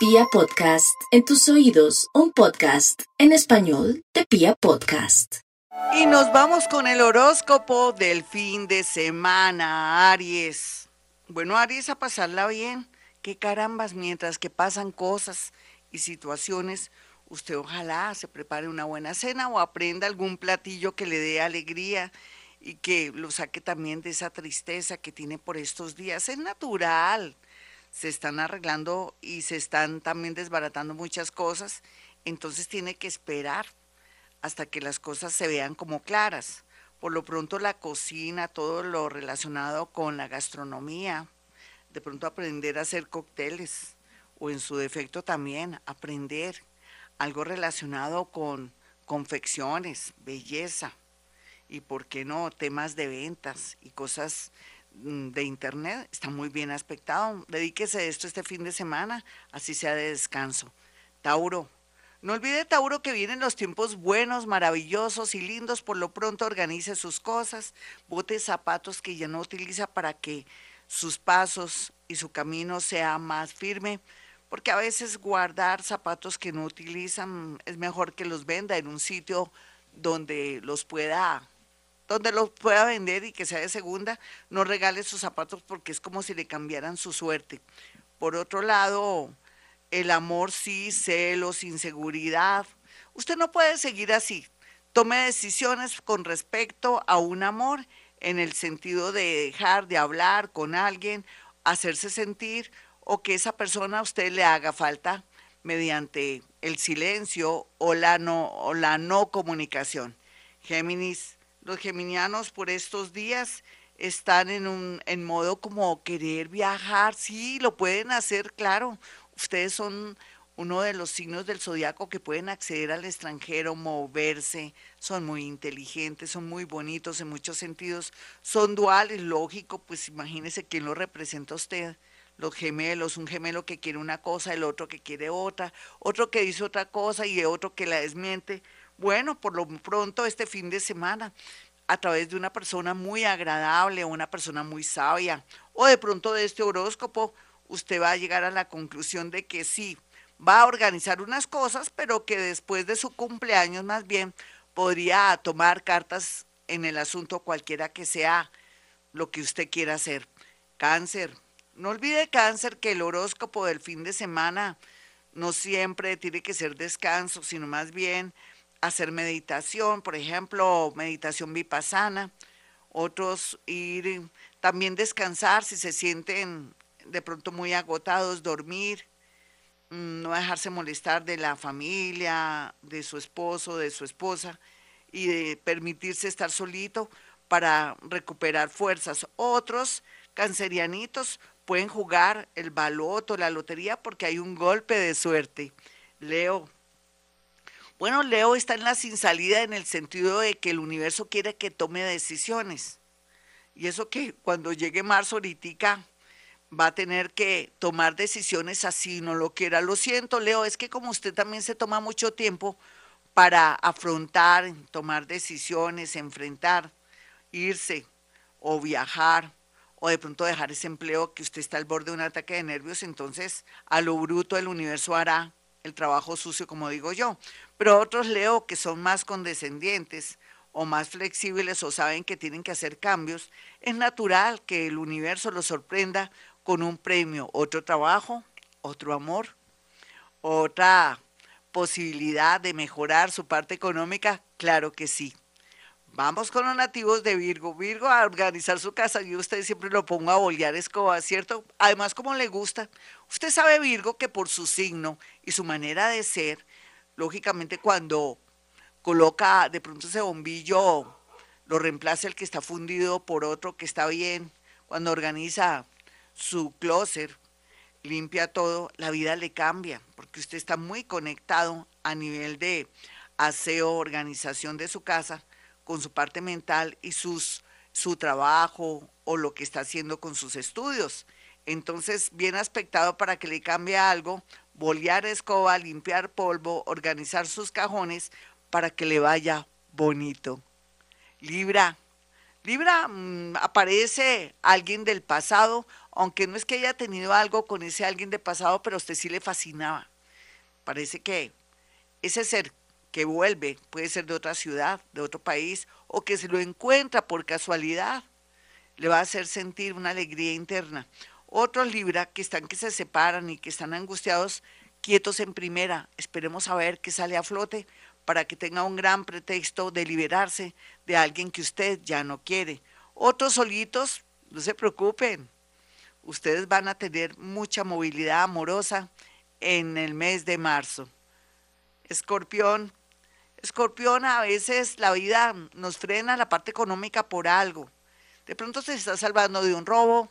Pia Podcast, en tus oídos, un podcast en español de Pia Podcast. Y nos vamos con el horóscopo del fin de semana, Aries. Bueno, Aries, a pasarla bien. Qué carambas, mientras que pasan cosas y situaciones, usted ojalá se prepare una buena cena o aprenda algún platillo que le dé alegría y que lo saque también de esa tristeza que tiene por estos días. Es natural, se están arreglando y se están también desbaratando muchas cosas, entonces tiene que esperar hasta que las cosas se vean como claras. Por lo pronto la cocina, todo lo relacionado con la gastronomía, de pronto aprender a hacer cócteles o en su defecto también aprender algo relacionado con confecciones, belleza y, ¿por qué no?, temas de ventas y cosas de internet. Está muy bien aspectado. Dedíquese esto este fin de semana, así sea de descanso. Tauro. No olvide, Tauro, que vienen los tiempos buenos, maravillosos y lindos. Por lo pronto organice sus cosas, bote zapatos que ya no utiliza para que sus pasos y su camino sea más firme porque a veces guardar zapatos que no utilizan es mejor que los venda en un sitio donde los pueda donde los pueda vender y que sea de segunda, no regale sus zapatos porque es como si le cambiaran su suerte. Por otro lado, el amor sí, celos, inseguridad. Usted no puede seguir así. Tome decisiones con respecto a un amor en el sentido de dejar de hablar con alguien, hacerse sentir o que esa persona a usted le haga falta mediante el silencio o la no, o la no comunicación. Géminis, los geminianos por estos días están en un en modo como querer viajar, sí, lo pueden hacer, claro. Ustedes son uno de los signos del zodiaco que pueden acceder al extranjero, moverse, son muy inteligentes, son muy bonitos en muchos sentidos, son duales, lógico, pues imagínese quién lo representa usted. Los gemelos, un gemelo que quiere una cosa, el otro que quiere otra, otro que dice otra cosa y otro que la desmiente. Bueno, por lo pronto este fin de semana, a través de una persona muy agradable, una persona muy sabia, o de pronto de este horóscopo, usted va a llegar a la conclusión de que sí, va a organizar unas cosas, pero que después de su cumpleaños más bien podría tomar cartas en el asunto cualquiera que sea lo que usted quiera hacer. Cáncer. No olvide cáncer que el horóscopo del fin de semana no siempre tiene que ser descanso, sino más bien hacer meditación, por ejemplo, meditación vipassana, otros ir también descansar si se sienten de pronto muy agotados, dormir, mm, no dejarse molestar de la familia, de su esposo, de su esposa y de permitirse estar solito para recuperar fuerzas. Otros cancerianitos pueden jugar el baloto, la lotería, porque hay un golpe de suerte. Leo, bueno, Leo está en la sin salida en el sentido de que el universo quiere que tome decisiones. Y eso que cuando llegue marzo ahorita va a tener que tomar decisiones así, no lo quiera. Lo siento, Leo, es que como usted también se toma mucho tiempo para afrontar, tomar decisiones, enfrentar, irse o viajar o de pronto dejar ese empleo que usted está al borde de un ataque de nervios, entonces a lo bruto el universo hará el trabajo sucio, como digo yo. Pero otros leo que son más condescendientes o más flexibles o saben que tienen que hacer cambios. Es natural que el universo los sorprenda con un premio, otro trabajo, otro amor, otra posibilidad de mejorar su parte económica, claro que sí. Vamos con los nativos de Virgo. Virgo a organizar su casa. Yo usted siempre lo pongo a bolear escoba, ¿cierto? Además, como le gusta. Usted sabe, Virgo, que por su signo y su manera de ser, lógicamente cuando coloca de pronto ese bombillo, lo reemplaza el que está fundido por otro que está bien, cuando organiza su closet, limpia todo, la vida le cambia, porque usted está muy conectado a nivel de aseo, organización de su casa, con su parte mental y sus, su trabajo o lo que está haciendo con sus estudios. Entonces, bien aspectado para que le cambie algo, bolear escoba, limpiar polvo, organizar sus cajones para que le vaya bonito. Libra, Libra, mm, aparece alguien del pasado, aunque no es que haya tenido algo con ese alguien del pasado, pero a usted sí le fascinaba. Parece que ese ser que vuelve puede ser de otra ciudad, de otro país, o que se lo encuentra por casualidad, le va a hacer sentir una alegría interna. Otros Libra que están que se separan y que están angustiados, quietos en primera, esperemos a ver qué sale a flote para que tenga un gran pretexto de liberarse de alguien que usted ya no quiere. Otros solitos, no se preocupen, ustedes van a tener mucha movilidad amorosa en el mes de marzo. Escorpión, escorpión, a veces la vida nos frena la parte económica por algo. De pronto se está salvando de un robo,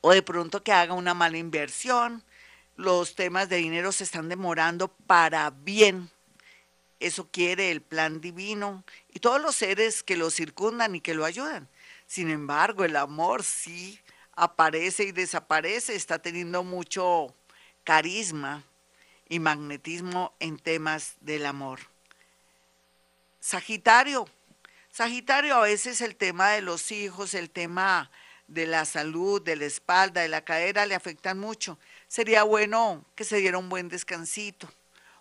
o de pronto que haga una mala inversión, los temas de dinero se están demorando para bien. Eso quiere el plan divino y todos los seres que lo circundan y que lo ayudan. Sin embargo, el amor sí aparece y desaparece, está teniendo mucho carisma y magnetismo en temas del amor. Sagitario. Sagitario a veces el tema de los hijos, el tema de la salud, de la espalda, de la cadera, le afectan mucho. Sería bueno que se diera un buen descansito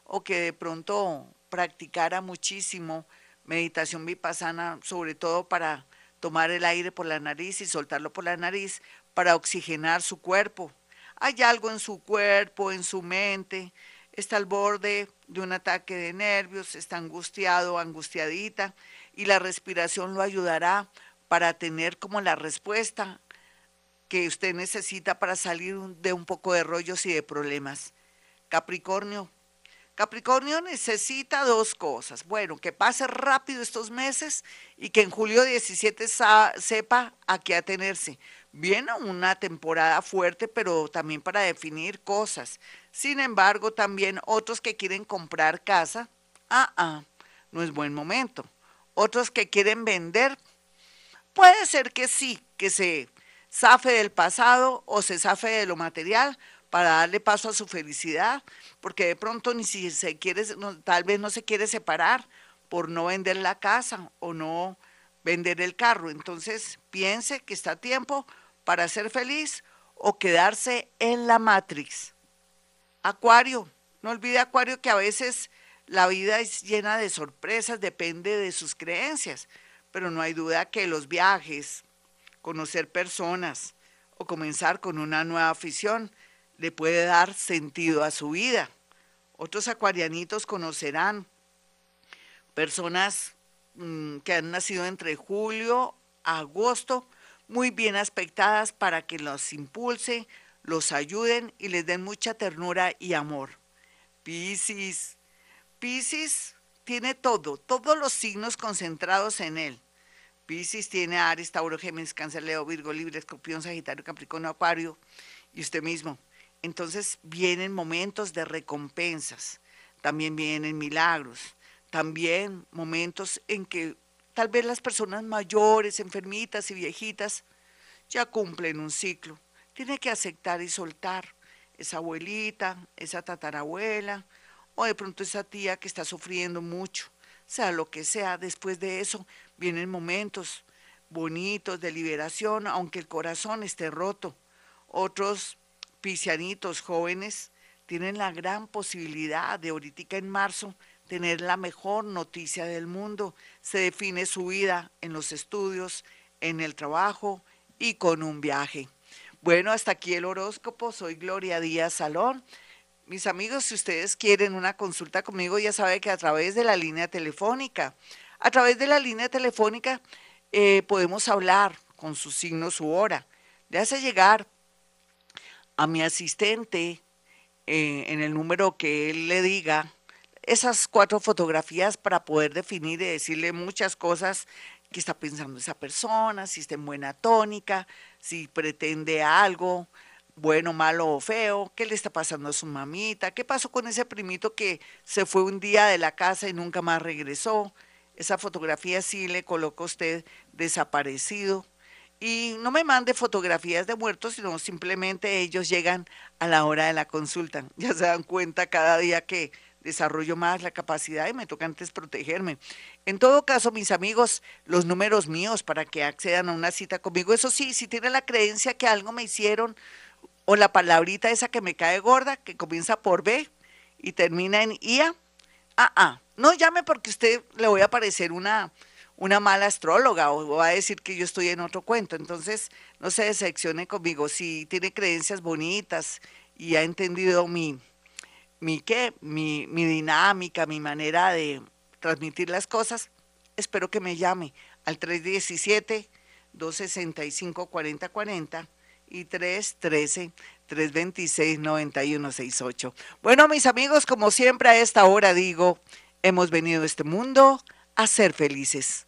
o que de pronto practicara muchísimo meditación vipassana, sobre todo para tomar el aire por la nariz y soltarlo por la nariz para oxigenar su cuerpo. Hay algo en su cuerpo, en su mente, está al borde de un ataque de nervios, está angustiado, angustiadita, y la respiración lo ayudará para tener como la respuesta que usted necesita para salir de un poco de rollos y de problemas. Capricornio. Capricornio necesita dos cosas. Bueno, que pase rápido estos meses y que en julio 17 sepa a qué atenerse. Viene una temporada fuerte, pero también para definir cosas. Sin embargo, también otros que quieren comprar casa, ah, ah, no es buen momento. Otros que quieren vender, Puede ser que sí, que se zafe del pasado o se zafe de lo material para darle paso a su felicidad, porque de pronto ni si se quiere, tal vez no se quiere separar por no vender la casa o no vender el carro. Entonces piense que está a tiempo para ser feliz o quedarse en la Matrix. Acuario, no olvide Acuario que a veces la vida es llena de sorpresas, depende de sus creencias pero no hay duda que los viajes, conocer personas o comenzar con una nueva afición le puede dar sentido a su vida. Otros acuarianitos conocerán personas mm, que han nacido entre julio agosto, muy bien aspectadas para que los impulse, los ayuden y les den mucha ternura y amor. Piscis. Piscis tiene todo, todos los signos concentrados en él. Piscis tiene Aries, Tauro, Géminis, Cáncer, Leo, Virgo, Libre, Escorpión, Sagitario, Capricornio, Acuario y usted mismo. Entonces vienen momentos de recompensas, también vienen milagros, también momentos en que tal vez las personas mayores, enfermitas y viejitas ya cumplen un ciclo. Tiene que aceptar y soltar esa abuelita, esa tatarabuela o de pronto esa tía que está sufriendo mucho, sea lo que sea. Después de eso Vienen momentos bonitos de liberación, aunque el corazón esté roto. Otros pisianitos jóvenes tienen la gran posibilidad de ahorita en marzo tener la mejor noticia del mundo. Se define su vida en los estudios, en el trabajo y con un viaje. Bueno, hasta aquí el horóscopo. Soy Gloria Díaz Salón. Mis amigos, si ustedes quieren una consulta conmigo, ya saben que a través de la línea telefónica a través de la línea telefónica eh, podemos hablar con su signo, su hora. Le hace llegar a mi asistente eh, en el número que él le diga esas cuatro fotografías para poder definir y decirle muchas cosas que está pensando esa persona, si está en buena tónica, si pretende algo, bueno, malo o feo, qué le está pasando a su mamita, qué pasó con ese primito que se fue un día de la casa y nunca más regresó, esa fotografía sí le coloca usted desaparecido. Y no me mande fotografías de muertos, sino simplemente ellos llegan a la hora de la consulta. Ya se dan cuenta cada día que desarrollo más la capacidad y me toca antes protegerme. En todo caso, mis amigos, los números míos para que accedan a una cita conmigo, eso sí, si tienen la creencia que algo me hicieron o la palabrita esa que me cae gorda, que comienza por B y termina en IA, ah, ah, no llame porque usted le voy a parecer una, una mala astróloga o va a decir que yo estoy en otro cuento. Entonces, no se decepcione conmigo. Si tiene creencias bonitas y ha entendido mi, mi, ¿qué? mi, mi dinámica, mi manera de transmitir las cosas, espero que me llame al 317-265-4040 y 313-326-9168. Bueno, mis amigos, como siempre a esta hora digo, hemos venido a este mundo a ser felices.